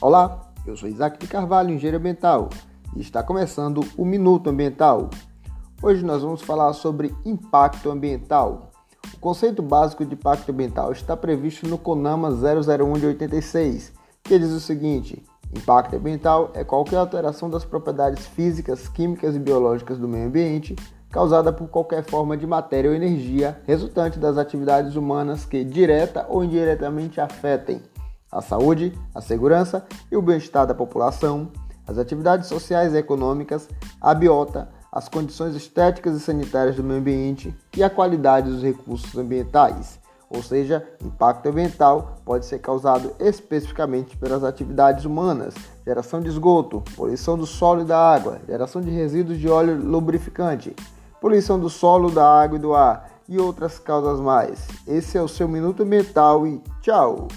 Olá, eu sou Isaac de Carvalho, engenheiro ambiental, e está começando o Minuto Ambiental. Hoje nós vamos falar sobre impacto ambiental. O conceito básico de impacto ambiental está previsto no CONAMA 001 de 86, que diz o seguinte: impacto ambiental é qualquer alteração das propriedades físicas, químicas e biológicas do meio ambiente causada por qualquer forma de matéria ou energia resultante das atividades humanas que direta ou indiretamente afetem a saúde, a segurança e o bem-estar da população, as atividades sociais e econômicas, a biota, as condições estéticas e sanitárias do meio ambiente e a qualidade dos recursos ambientais. Ou seja, impacto ambiental pode ser causado especificamente pelas atividades humanas, geração de esgoto, poluição do solo e da água, geração de resíduos de óleo lubrificante, poluição do solo, da água e do ar e outras causas mais. Esse é o seu Minuto Ambiental e tchau!